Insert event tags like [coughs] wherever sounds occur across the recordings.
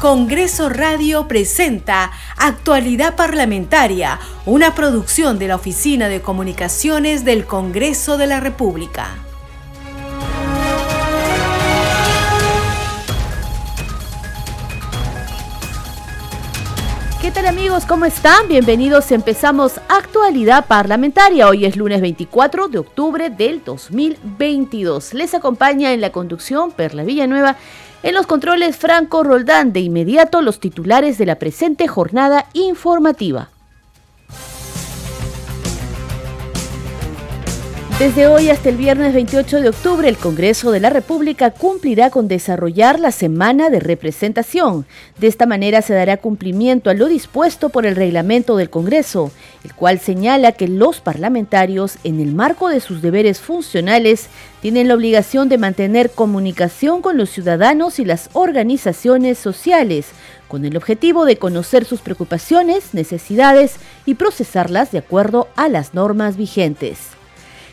Congreso Radio presenta Actualidad Parlamentaria, una producción de la Oficina de Comunicaciones del Congreso de la República. ¿Qué tal amigos? ¿Cómo están? Bienvenidos. Empezamos Actualidad Parlamentaria. Hoy es lunes 24 de octubre del 2022. Les acompaña en la conducción Perla Villanueva en los controles Franco Roldán, de inmediato los titulares de la presente jornada informativa. Desde hoy hasta el viernes 28 de octubre, el Congreso de la República cumplirá con desarrollar la semana de representación. De esta manera se dará cumplimiento a lo dispuesto por el reglamento del Congreso, el cual señala que los parlamentarios, en el marco de sus deberes funcionales, tienen la obligación de mantener comunicación con los ciudadanos y las organizaciones sociales, con el objetivo de conocer sus preocupaciones, necesidades y procesarlas de acuerdo a las normas vigentes.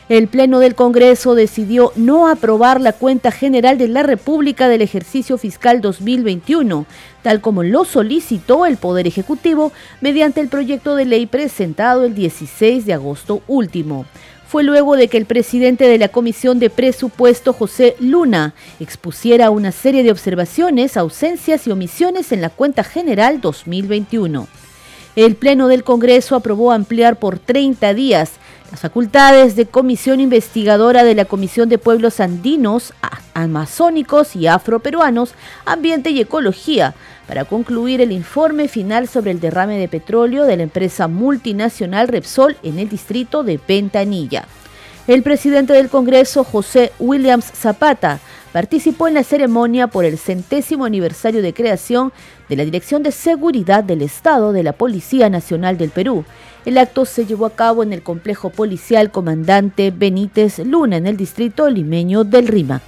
El Pleno del Congreso decidió no aprobar la cuenta general de la República del ejercicio fiscal 2021, tal como lo solicitó el Poder Ejecutivo mediante el proyecto de ley presentado el 16 de agosto último fue luego de que el presidente de la Comisión de Presupuesto, José Luna, expusiera una serie de observaciones, ausencias y omisiones en la cuenta general 2021. El Pleno del Congreso aprobó ampliar por 30 días facultades de comisión investigadora de la Comisión de Pueblos Andinos, Amazónicos y Afroperuanos, Ambiente y Ecología, para concluir el informe final sobre el derrame de petróleo de la empresa multinacional Repsol en el distrito de Ventanilla. El presidente del Congreso, José Williams Zapata, participó en la ceremonia por el centésimo aniversario de creación de la Dirección de Seguridad del Estado de la Policía Nacional del Perú el acto se llevó a cabo en el complejo policial Comandante Benítez Luna, en el distrito limeño del Rímac.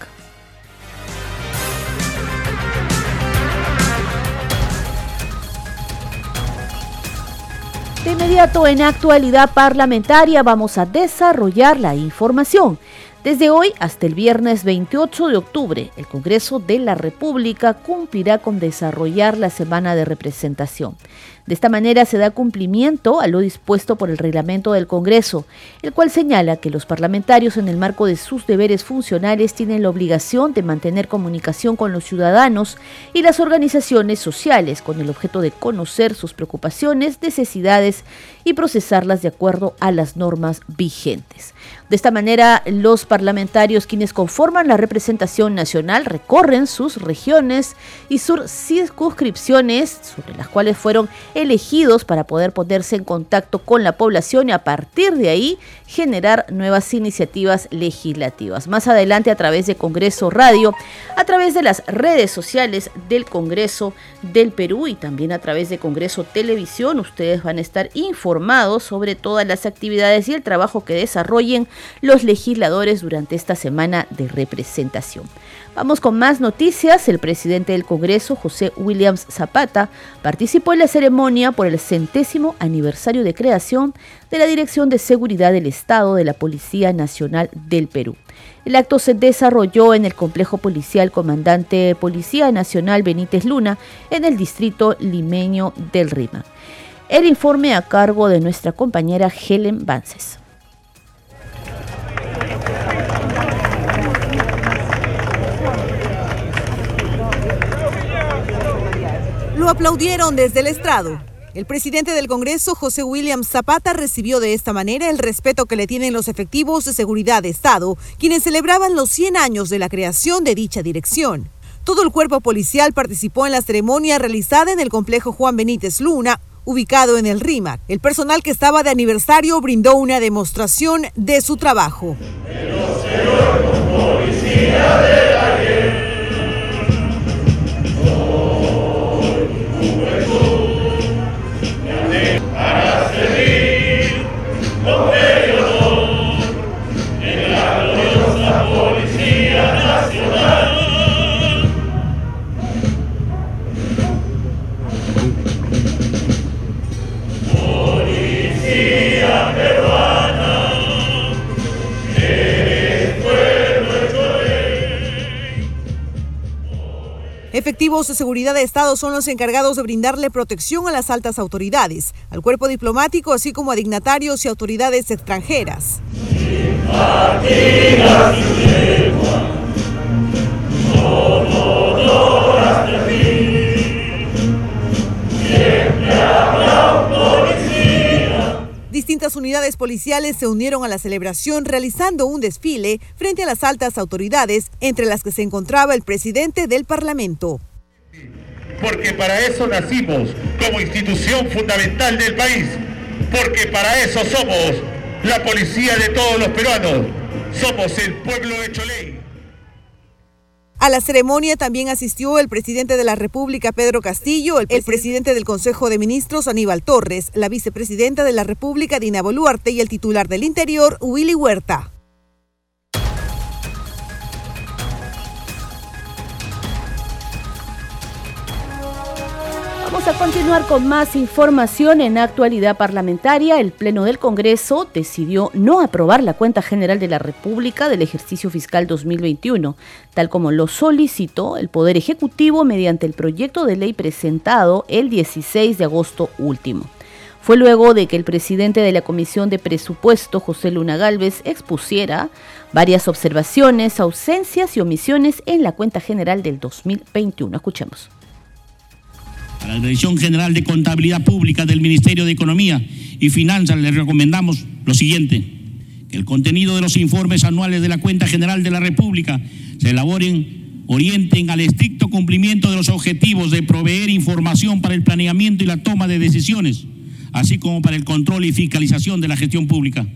De inmediato en actualidad parlamentaria vamos a desarrollar la información. Desde hoy hasta el viernes 28 de octubre, el Congreso de la República cumplirá con desarrollar la semana de representación. De esta manera se da cumplimiento a lo dispuesto por el reglamento del Congreso, el cual señala que los parlamentarios en el marco de sus deberes funcionales tienen la obligación de mantener comunicación con los ciudadanos y las organizaciones sociales con el objeto de conocer sus preocupaciones, necesidades y procesarlas de acuerdo a las normas vigentes. De esta manera, los parlamentarios quienes conforman la representación nacional recorren sus regiones y sus circunscripciones, sobre las cuales fueron elegidos para poder ponerse en contacto con la población y a partir de ahí generar nuevas iniciativas legislativas. Más adelante a través de Congreso Radio, a través de las redes sociales del Congreso del Perú y también a través de Congreso Televisión, ustedes van a estar informados sobre todas las actividades y el trabajo que desarrollen los legisladores durante esta semana de representación. Vamos con más noticias. El presidente del Congreso, José Williams Zapata, participó en la ceremonia por el centésimo aniversario de creación de la Dirección de Seguridad del Estado de la Policía Nacional del Perú. El acto se desarrolló en el complejo policial Comandante Policía Nacional Benítez Luna, en el distrito limeño del Rima. El informe a cargo de nuestra compañera Helen Vances. Aplaudieron desde el estrado. El presidente del Congreso, José William Zapata, recibió de esta manera el respeto que le tienen los efectivos de seguridad de Estado, quienes celebraban los 100 años de la creación de dicha dirección. Todo el cuerpo policial participó en la ceremonia realizada en el complejo Juan Benítez Luna, ubicado en el RIMAC. El personal que estaba de aniversario brindó una demostración de su trabajo. Efectivos de seguridad de Estado son los encargados de brindarle protección a las altas autoridades, al cuerpo diplomático, así como a dignatarios y autoridades extranjeras. Distintas unidades policiales se unieron a la celebración realizando un desfile frente a las altas autoridades, entre las que se encontraba el presidente del Parlamento. Porque para eso nacimos como institución fundamental del país, porque para eso somos la policía de todos los peruanos, somos el pueblo hecho ley. A la ceremonia también asistió el presidente de la República, Pedro Castillo, el, presidente del Consejo de Ministros, Aníbal Torres, la vicepresidenta de la República, Dina Boluarte, y el titular del Interior, Willy Huerta. Vamos a continuar con más información en actualidad parlamentaria. El Pleno del Congreso decidió no aprobar la cuenta general de la República del ejercicio fiscal 2021, tal como lo solicitó el Poder Ejecutivo mediante el proyecto de ley presentado el 16 de agosto último. Fue luego de que el presidente de la Comisión de Presupuesto, José Luna Galvez, expusiera varias observaciones, ausencias y omisiones en la cuenta general del 2021. Escuchemos. A la Dirección General de Contabilidad Pública del Ministerio de Economía y Finanzas le recomendamos lo siguiente, que el contenido de los informes anuales de la Cuenta General de la República se elaboren, orienten al estricto cumplimiento de los objetivos de proveer información para el planeamiento y la toma de decisiones, así como para el control y fiscalización de la gestión pública.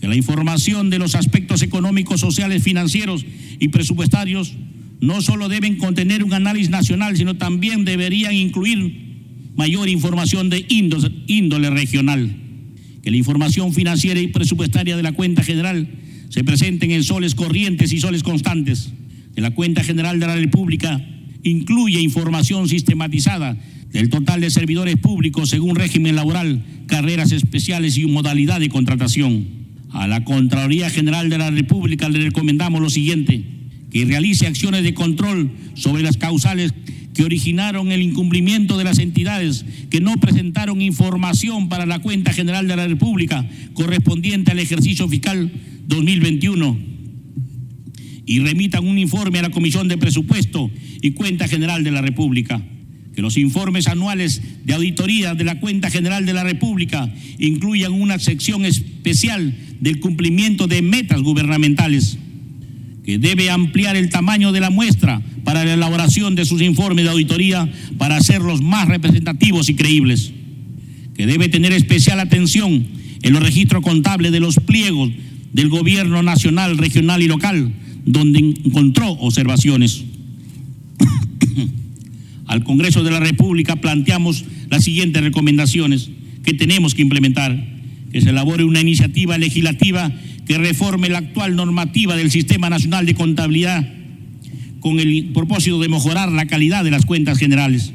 Que la información de los aspectos económicos, sociales, financieros y presupuestarios no solo deben contener un análisis nacional, sino también deberían incluir mayor información de índole regional. Que la información financiera y presupuestaria de la cuenta general se presenten en soles corrientes y soles constantes. Que la cuenta general de la República incluya información sistematizada del total de servidores públicos según régimen laboral, carreras especiales y modalidad de contratación. A la Contraloría General de la República le recomendamos lo siguiente que realice acciones de control sobre las causales que originaron el incumplimiento de las entidades que no presentaron información para la cuenta general de la República correspondiente al ejercicio fiscal 2021 y remitan un informe a la Comisión de Presupuesto y Cuenta General de la República. Que los informes anuales de auditoría de la Cuenta General de la República incluyan una sección especial del cumplimiento de metas gubernamentales que debe ampliar el tamaño de la muestra para la elaboración de sus informes de auditoría para hacerlos más representativos y creíbles, que debe tener especial atención en los registros contables de los pliegos del gobierno nacional, regional y local, donde encontró observaciones. [coughs] Al Congreso de la República planteamos las siguientes recomendaciones que tenemos que implementar, que se elabore una iniciativa legislativa que reforme la actual normativa del Sistema Nacional de Contabilidad con el propósito de mejorar la calidad de las cuentas generales.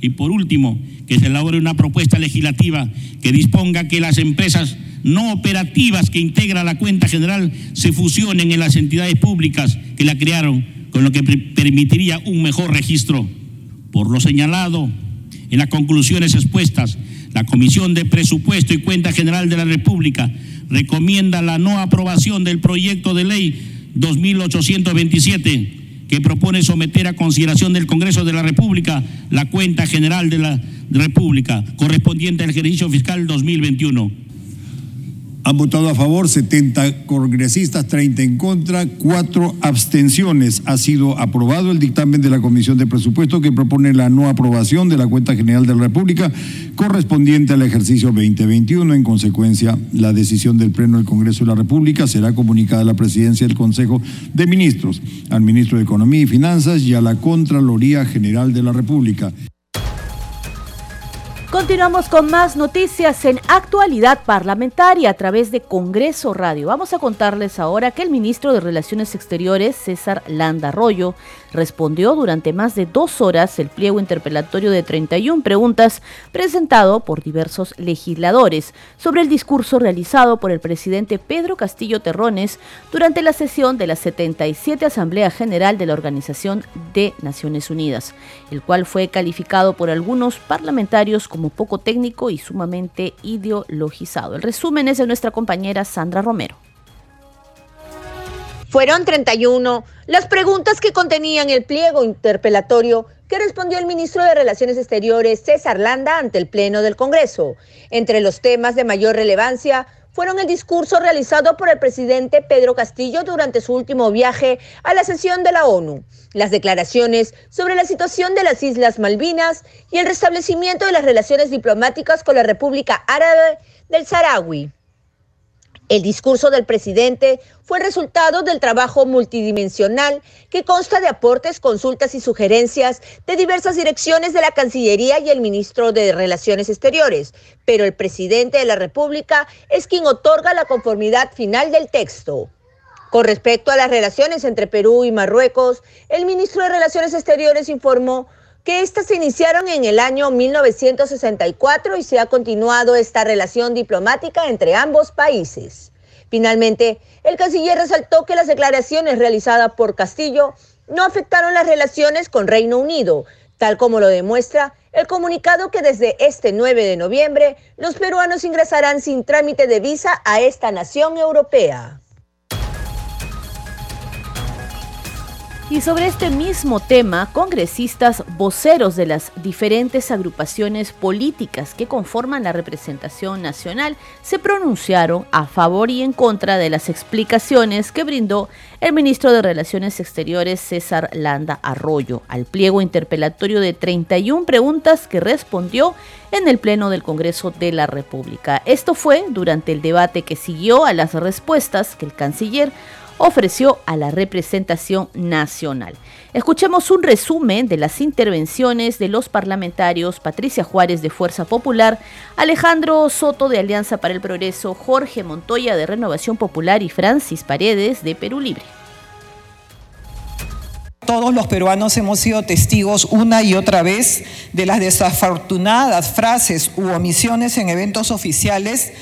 Y por último, que se elabore una propuesta legislativa que disponga que las empresas no operativas que integran la cuenta general se fusionen en las entidades públicas que la crearon, con lo que permitiría un mejor registro. Por lo señalado en las conclusiones expuestas, la Comisión de Presupuesto y Cuenta General de la República recomienda la no aprobación del proyecto de ley 2827 que propone someter a consideración del Congreso de la República la cuenta general de la República correspondiente al ejercicio fiscal 2021 han votado a favor 70 congresistas, 30 en contra, 4 abstenciones. Ha sido aprobado el dictamen de la Comisión de Presupuesto que propone la no aprobación de la cuenta general de la República correspondiente al ejercicio 2021. En consecuencia, la decisión del Pleno del Congreso de la República será comunicada a la Presidencia del Consejo de Ministros, al Ministro de Economía y Finanzas y a la Contraloría General de la República. Continuamos con más noticias en actualidad parlamentaria a través de Congreso Radio. Vamos a contarles ahora que el ministro de Relaciones Exteriores, César Landa Arroyo, respondió durante más de dos horas el pliego interpelatorio de 31 preguntas presentado por diversos legisladores sobre el discurso realizado por el presidente Pedro Castillo Terrones durante la sesión de la 77 Asamblea General de la Organización de Naciones Unidas, el cual fue calificado por algunos parlamentarios como poco técnico y sumamente ideologizado. El resumen es de nuestra compañera Sandra Romero. Fueron 31 las preguntas que contenían el pliego interpelatorio que respondió el ministro de Relaciones Exteriores César Landa ante el Pleno del Congreso. Entre los temas de mayor relevancia fueron el discurso realizado por el presidente Pedro Castillo durante su último viaje a la sesión de la ONU, las declaraciones sobre la situación de las Islas Malvinas y el restablecimiento de las relaciones diplomáticas con la República Árabe del Saharaui. El discurso del presidente fue resultado del trabajo multidimensional que consta de aportes, consultas y sugerencias de diversas direcciones de la Cancillería y el ministro de Relaciones Exteriores, pero el presidente de la República es quien otorga la conformidad final del texto. Con respecto a las relaciones entre Perú y Marruecos, el ministro de Relaciones Exteriores informó que éstas se iniciaron en el año 1964 y se ha continuado esta relación diplomática entre ambos países. Finalmente, el canciller resaltó que las declaraciones realizadas por Castillo no afectaron las relaciones con Reino Unido, tal como lo demuestra el comunicado que desde este 9 de noviembre los peruanos ingresarán sin trámite de visa a esta nación europea. Y sobre este mismo tema, congresistas voceros de las diferentes agrupaciones políticas que conforman la representación nacional se pronunciaron a favor y en contra de las explicaciones que brindó el ministro de Relaciones Exteriores César Landa Arroyo al pliego interpelatorio de 31 preguntas que respondió en el Pleno del Congreso de la República. Esto fue durante el debate que siguió a las respuestas que el canciller ofreció a la representación nacional. Escuchemos un resumen de las intervenciones de los parlamentarios Patricia Juárez de Fuerza Popular, Alejandro Soto de Alianza para el Progreso, Jorge Montoya de Renovación Popular y Francis Paredes de Perú Libre. Todos los peruanos hemos sido testigos una y otra vez de las desafortunadas frases u omisiones en eventos oficiales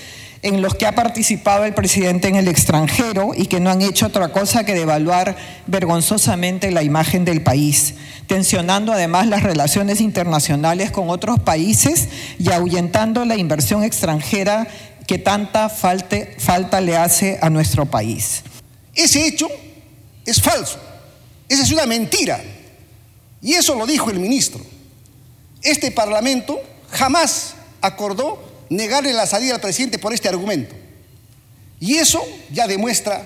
en los que ha participado el presidente en el extranjero y que no han hecho otra cosa que devaluar vergonzosamente la imagen del país, tensionando además las relaciones internacionales con otros países y ahuyentando la inversión extranjera que tanta falta le hace a nuestro país. Ese hecho es falso, esa es una mentira. Y eso lo dijo el ministro. Este Parlamento jamás acordó negarle la salida al presidente por este argumento. Y eso ya demuestra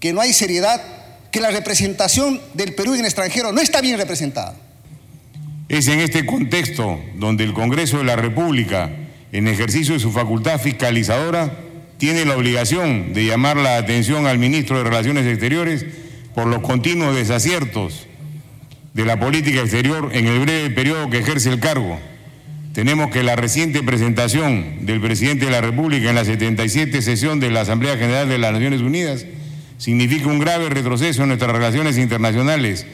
que no hay seriedad, que la representación del Perú en el extranjero no está bien representada. Es en este contexto donde el Congreso de la República, en ejercicio de su facultad fiscalizadora, tiene la obligación de llamar la atención al ministro de Relaciones Exteriores por los continuos desaciertos de la política exterior en el breve periodo que ejerce el cargo tenemos que la reciente presentación del presidente de la República en la 77 sesión de la Asamblea General de las Naciones Unidas significa un grave retroceso en nuestras relaciones internacionales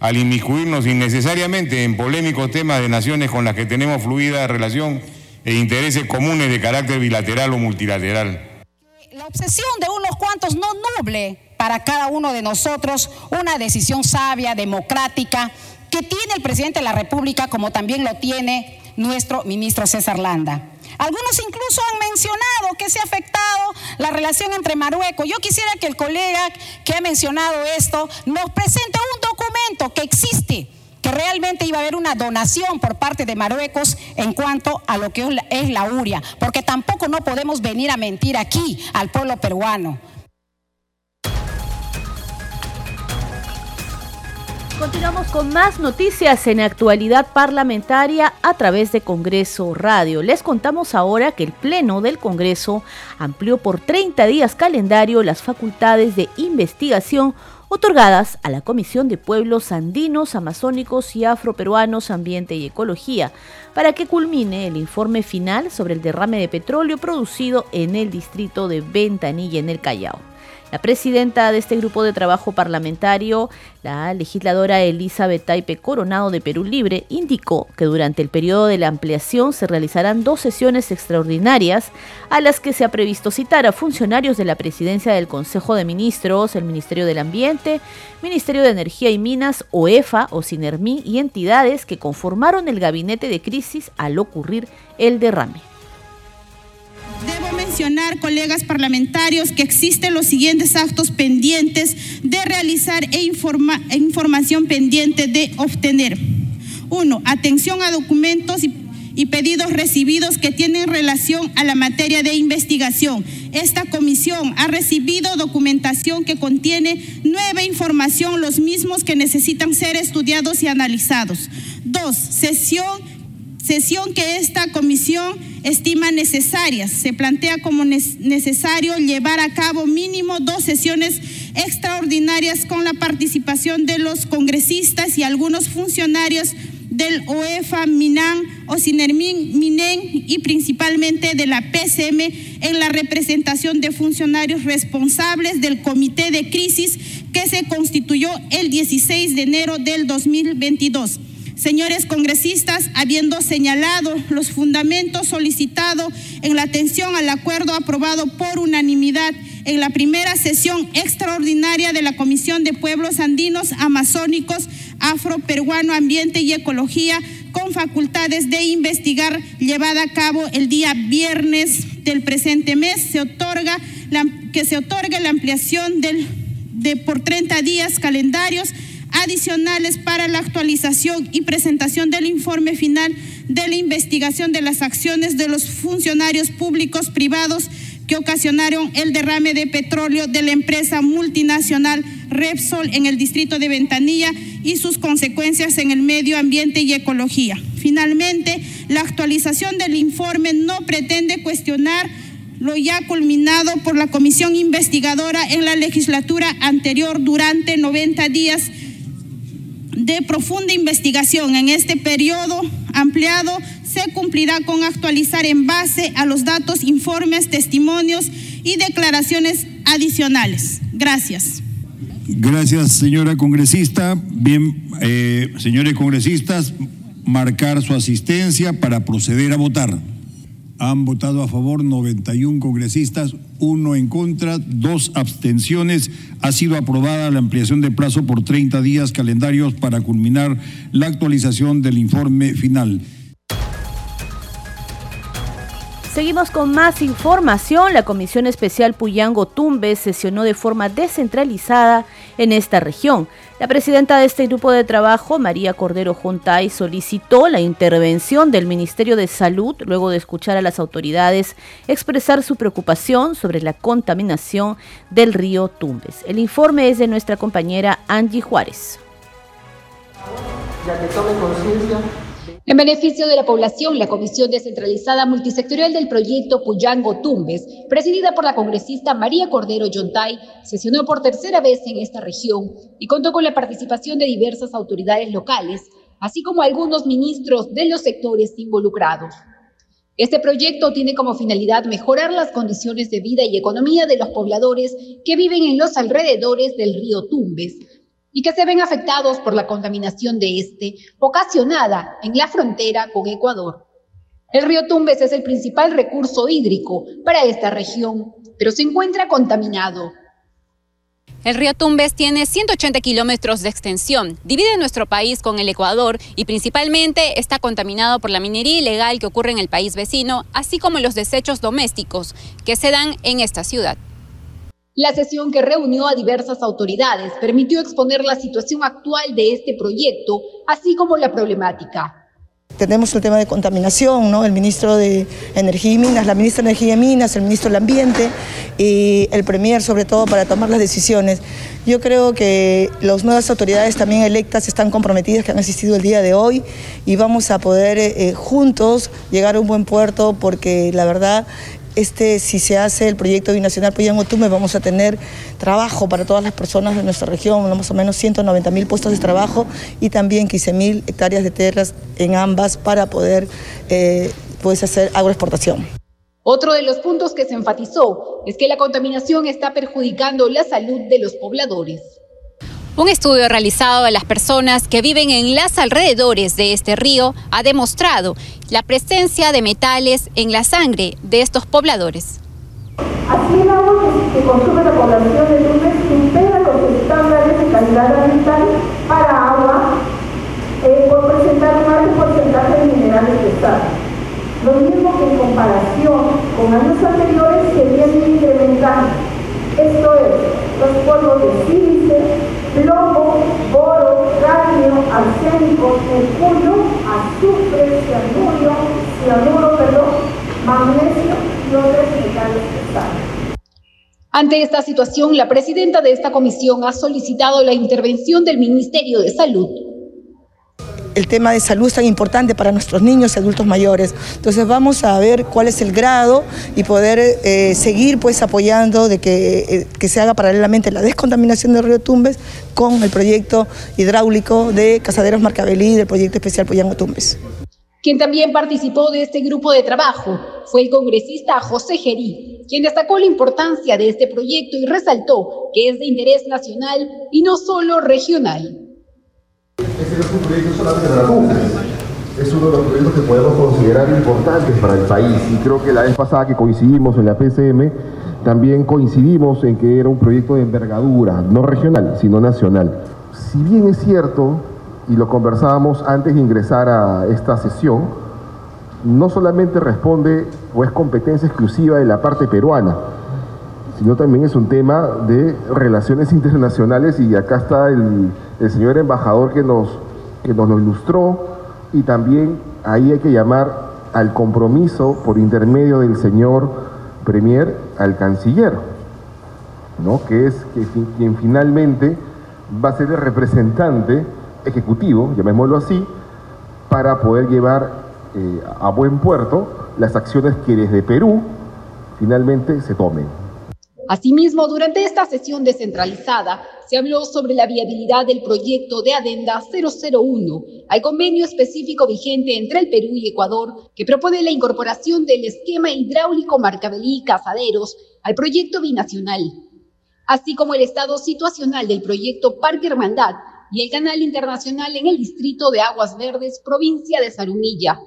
al inmiscuirnos innecesariamente en polémicos temas de naciones con las que tenemos fluida relación e intereses comunes de carácter bilateral o multilateral. La obsesión de unos cuantos no nuble para cada uno de nosotros una decisión sabia, democrática, que tiene el presidente de la República como también lo tiene nuestro ministro César Landa. Algunos incluso han mencionado que se ha afectado la relación entre Marruecos. Yo quisiera que el colega que ha mencionado esto nos presente un documento que existe, que realmente iba a haber una donación por parte de Marruecos en cuanto a lo que es la URIA, porque tampoco no podemos venir a mentir aquí al pueblo peruano. Continuamos con más noticias en actualidad parlamentaria a través de Congreso Radio. Les contamos ahora que el Pleno del Congreso amplió por 30 días calendario las facultades de investigación otorgadas a la Comisión de Pueblos Andinos, Amazónicos y Afroperuanos Ambiente y Ecología, para que culmine el informe final sobre el derrame de petróleo producido en el distrito de Ventanilla en el Callao. La presidenta de este grupo de trabajo parlamentario, la legisladora Elizabeth Taipe Coronado de Perú Libre, indicó que durante el periodo de la ampliación se realizarán dos sesiones extraordinarias a las que se ha previsto citar a funcionarios de la presidencia del Consejo de Ministros, el Ministerio del Ambiente, Ministerio de Energía y Minas, OEFA o SINERMI y entidades que conformaron el gabinete de crisis al ocurrir el derrame mencionar, colegas parlamentarios, que existen los siguientes actos pendientes de realizar e, e información pendiente de obtener. Uno, atención a documentos y, y pedidos recibidos que tienen relación a la materia de investigación. Esta comisión ha recibido documentación que contiene nueva información, los mismos que necesitan ser estudiados y analizados. Dos, sesión sesión que esta comisión estima necesaria. Se plantea como necesario llevar a cabo mínimo dos sesiones extraordinarias con la participación de los congresistas y algunos funcionarios del OEFA, MINAN, OSINERMIN, MINEN y principalmente de la PCM en la representación de funcionarios responsables del Comité de Crisis que se constituyó el 16 de enero del 2022. Señores congresistas, habiendo señalado los fundamentos solicitados en la atención al acuerdo aprobado por unanimidad en la primera sesión extraordinaria de la Comisión de Pueblos Andinos, Amazónicos, Afro-Peruano, Ambiente y Ecología, con facultades de investigar llevada a cabo el día viernes del presente mes, se otorga que se otorgue la ampliación de por 30 días calendarios adicionales para la actualización y presentación del informe final de la investigación de las acciones de los funcionarios públicos privados que ocasionaron el derrame de petróleo de la empresa multinacional Repsol en el distrito de Ventanilla y sus consecuencias en el medio ambiente y ecología. Finalmente, la actualización del informe no pretende cuestionar lo ya culminado por la comisión investigadora en la legislatura anterior durante 90 días de profunda investigación en este periodo ampliado se cumplirá con actualizar en base a los datos, informes, testimonios y declaraciones adicionales. Gracias. Gracias, señora congresista. Bien, eh, señores congresistas, marcar su asistencia para proceder a votar. Han votado a favor 91 congresistas, uno en contra, dos abstenciones. Ha sido aprobada la ampliación de plazo por 30 días calendarios para culminar la actualización del informe final. Seguimos con más información. La Comisión Especial Puyango Tumbes sesionó de forma descentralizada en esta región. La presidenta de este grupo de trabajo, María Cordero Juntay, solicitó la intervención del Ministerio de Salud luego de escuchar a las autoridades expresar su preocupación sobre la contaminación del río Tumbes. El informe es de nuestra compañera Angie Juárez. En beneficio de la población, la Comisión Descentralizada Multisectorial del Proyecto Puyango Tumbes, presidida por la congresista María Cordero Yontay, sesionó por tercera vez en esta región y contó con la participación de diversas autoridades locales, así como algunos ministros de los sectores involucrados. Este proyecto tiene como finalidad mejorar las condiciones de vida y economía de los pobladores que viven en los alrededores del río Tumbes, y que se ven afectados por la contaminación de este, ocasionada en la frontera con Ecuador. El río Tumbes es el principal recurso hídrico para esta región, pero se encuentra contaminado. El río Tumbes tiene 180 kilómetros de extensión, divide nuestro país con el Ecuador y principalmente está contaminado por la minería ilegal que ocurre en el país vecino, así como los desechos domésticos que se dan en esta ciudad. La sesión que reunió a diversas autoridades permitió exponer la situación actual de este proyecto, así como la problemática. Tenemos el tema de contaminación, ¿no? el ministro de Energía y Minas, la ministra de Energía y Minas, el ministro del Ambiente y el Premier sobre todo para tomar las decisiones. Yo creo que las nuevas autoridades también electas están comprometidas, que han asistido el día de hoy y vamos a poder eh, juntos llegar a un buen puerto porque la verdad este, si se hace el proyecto binacional Puyango-Tumbes, vamos a tener trabajo para todas las personas de nuestra región, más o menos 190 mil puestos de trabajo y también 15 mil hectáreas de tierras en ambas para poder eh, pues hacer agroexportación. Otro de los puntos que se enfatizó es que la contaminación está perjudicando la salud de los pobladores. Un estudio realizado a las personas que viven en las alrededores de este río ha demostrado la presencia de metales en la sangre de estos pobladores. Así el agua que, consume la población de Tumbes supera los estándares de calidad ambiental para agua eh, por presentar un alto porcentaje de minerales pesados. Lo mismo que en comparación con años anteriores se viene incrementando. Esto es, los polvos de plomo, boro, cadmio, arsénico, mercurio, azufre, cianuro, cianuro, perdón, magnesio y otros metales pesados. Ante esta situación, la presidenta de esta comisión ha solicitado la intervención del Ministerio de Salud el tema de salud es tan importante para nuestros niños y adultos mayores. Entonces vamos a ver cuál es el grado y poder eh, seguir pues apoyando de que, eh, que, se haga paralelamente la descontaminación del río Tumbes con el proyecto hidráulico de Casaderos Marcabelí del proyecto especial Poyango Tumbes. Quien también participó de este grupo de trabajo fue el congresista José Gerí, quien destacó la importancia de este proyecto y resaltó que es de interés nacional y no solo regional. Este es un proyecto solamente para la es uno de los proyectos que podemos considerar importantes para el país. Y creo que la vez pasada que coincidimos en la PCM, también coincidimos en que era un proyecto de envergadura, no regional, sino nacional. Si bien es cierto, y lo conversábamos antes de ingresar a esta sesión, no solamente responde o es competencia exclusiva de la parte peruana, sino también es un tema de relaciones internacionales y acá está el, señor embajador que nos, que nos lo ilustró y también ahí hay que llamar al compromiso por intermedio del señor Premier al canciller, ¿no? que es quien finalmente va a ser el representante ejecutivo, llamémoslo así, para poder llevar eh, a buen puerto las acciones que desde Perú finalmente se tomen. Asimismo, durante esta sesión descentralizada, se habló sobre la viabilidad del proyecto de Adenda 001 al convenio específico vigente entre el Perú y Ecuador que propone la incorporación del esquema hidráulico Marcabelí Casaderos al proyecto binacional, así como el estado situacional del proyecto Parque Hermandad y el canal internacional en el distrito de Aguas Verdes, provincia de Zarumilla.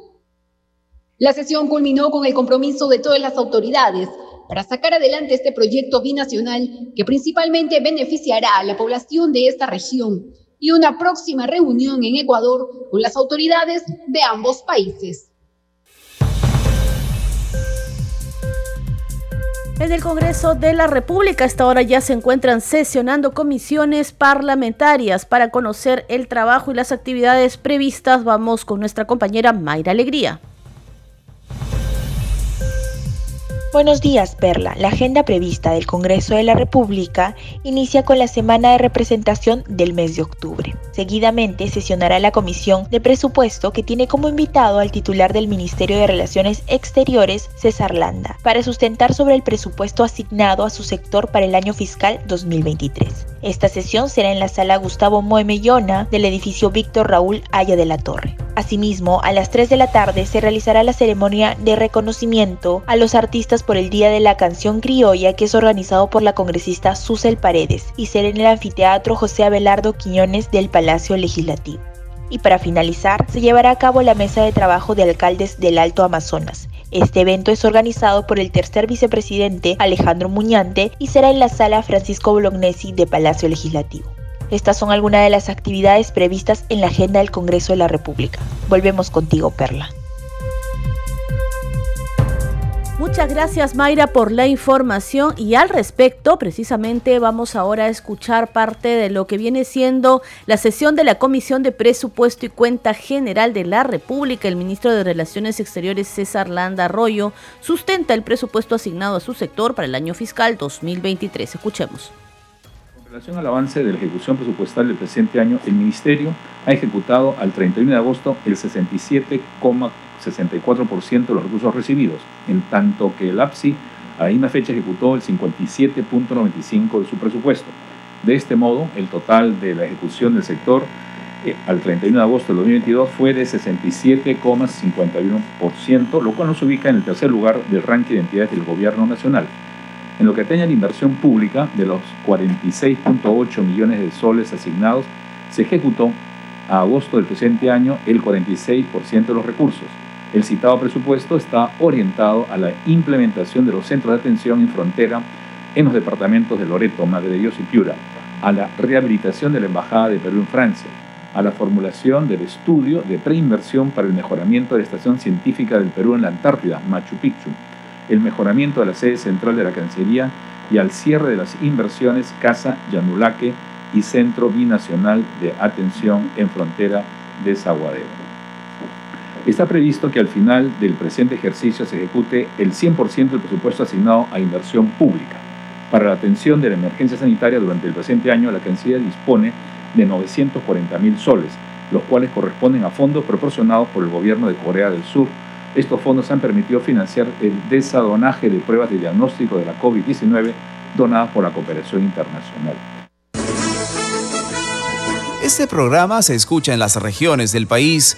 La sesión culminó con el compromiso de todas las autoridades para sacar adelante este proyecto binacional que principalmente beneficiará a la población de esta región y una próxima reunión en Ecuador con las autoridades de ambos países. En el Congreso de la República hasta ahora ya se encuentran sesionando comisiones parlamentarias para conocer el trabajo y las actividades previstas. Vamos con nuestra compañera Mayra Alegría. Buenos días, Perla. La agenda prevista del Congreso de la República inicia con la semana de representación del mes de octubre. Seguidamente sesionará la Comisión de Presupuesto que tiene como invitado al titular del Ministerio de Relaciones Exteriores, César Landa, para sustentar sobre el presupuesto asignado a su sector para el año fiscal 2023. Esta sesión será en la sala Gustavo Moemellona del edificio Víctor Raúl Haya de la Torre. Asimismo, a las 3 de la tarde se realizará la ceremonia de reconocimiento a los artistas por el Día de la Canción Criolla que es organizado por la congresista Susel Paredes y será en el anfiteatro José Abelardo Quiñones del Palacio Legislativo. Y para finalizar, se llevará a cabo la mesa de trabajo de alcaldes del Alto Amazonas. Este evento es organizado por el tercer vicepresidente Alejandro Muñante y será en la sala Francisco Bolognesi de Palacio Legislativo. Estas son algunas de las actividades previstas en la agenda del Congreso de la República. Volvemos contigo, Perla. Muchas gracias Mayra por la información y al respecto precisamente vamos ahora a escuchar parte de lo que viene siendo la sesión de la Comisión de Presupuesto y Cuenta General de la República. El ministro de Relaciones Exteriores César Landa Arroyo sustenta el presupuesto asignado a su sector para el año fiscal 2023. Escuchemos En relación al avance de la ejecución presupuestal del presente año, el Ministerio ha ejecutado al 31 de agosto el 67,64% de los recursos recibidos, en tanto que el APSI a misma fecha ejecutó el 57.95% de su presupuesto. De este modo, el total de la ejecución del sector eh, al 31 de agosto del 2022 fue de 67,51%, lo cual nos ubica en el tercer lugar del ranking de entidades del gobierno nacional. En lo que atañe a la inversión pública, de los 46.8 millones de soles asignados, se ejecutó a agosto del presente año el 46% de los recursos. El citado presupuesto está orientado a la implementación de los centros de atención en frontera en los departamentos de Loreto, Madre de Dios y Piura, a la rehabilitación de la Embajada de Perú en Francia, a la formulación del estudio de preinversión para el mejoramiento de la Estación Científica del Perú en la Antártida, Machu Picchu, el mejoramiento de la sede central de la Cancillería y al cierre de las inversiones Casa Yanulaque y Centro Binacional de Atención en Frontera de Zaguadero. Está previsto que al final del presente ejercicio se ejecute el 100% del presupuesto asignado a inversión pública. Para la atención de la emergencia sanitaria durante el presente año, la Cancillería dispone de 940 mil soles, los cuales corresponden a fondos proporcionados por el gobierno de Corea del Sur. Estos fondos han permitido financiar el desadonaje de pruebas de diagnóstico de la COVID-19 donadas por la cooperación internacional. Este programa se escucha en las regiones del país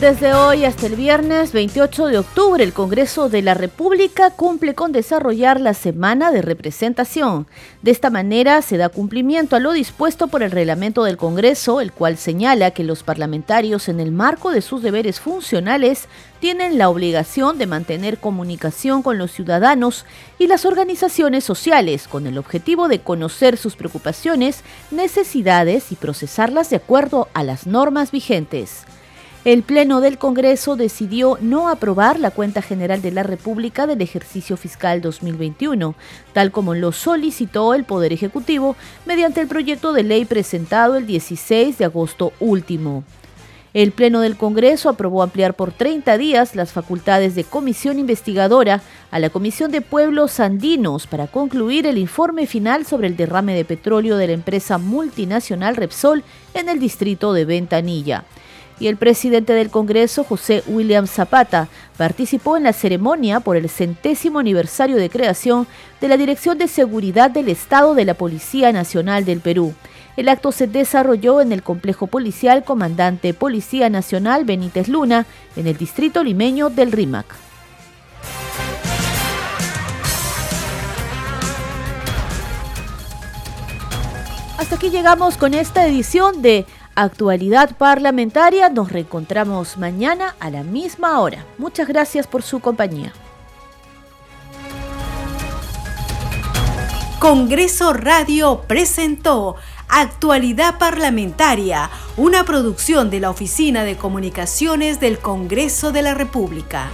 Desde hoy hasta el viernes 28 de octubre, el Congreso de la República cumple con desarrollar la semana de representación. De esta manera se da cumplimiento a lo dispuesto por el reglamento del Congreso, el cual señala que los parlamentarios en el marco de sus deberes funcionales tienen la obligación de mantener comunicación con los ciudadanos y las organizaciones sociales con el objetivo de conocer sus preocupaciones, necesidades y procesarlas de acuerdo a las normas vigentes. El Pleno del Congreso decidió no aprobar la cuenta general de la República del ejercicio fiscal 2021, tal como lo solicitó el Poder Ejecutivo mediante el proyecto de ley presentado el 16 de agosto último. El Pleno del Congreso aprobó ampliar por 30 días las facultades de comisión investigadora a la Comisión de Pueblos Andinos para concluir el informe final sobre el derrame de petróleo de la empresa multinacional Repsol en el distrito de Ventanilla y el presidente del Congreso, José William Zapata, participó en la ceremonia por el centésimo aniversario de creación de la Dirección de Seguridad del Estado de la Policía Nacional del Perú. El acto se desarrolló en el complejo policial Comandante Policía Nacional Benítez Luna, en el distrito limeño del RIMAC. Hasta aquí llegamos con esta edición de Actualidad Parlamentaria. Nos reencontramos mañana a la misma hora. Muchas gracias por su compañía. Congreso Radio presentó Actualidad Parlamentaria, una producción de la Oficina de Comunicaciones del Congreso de la República.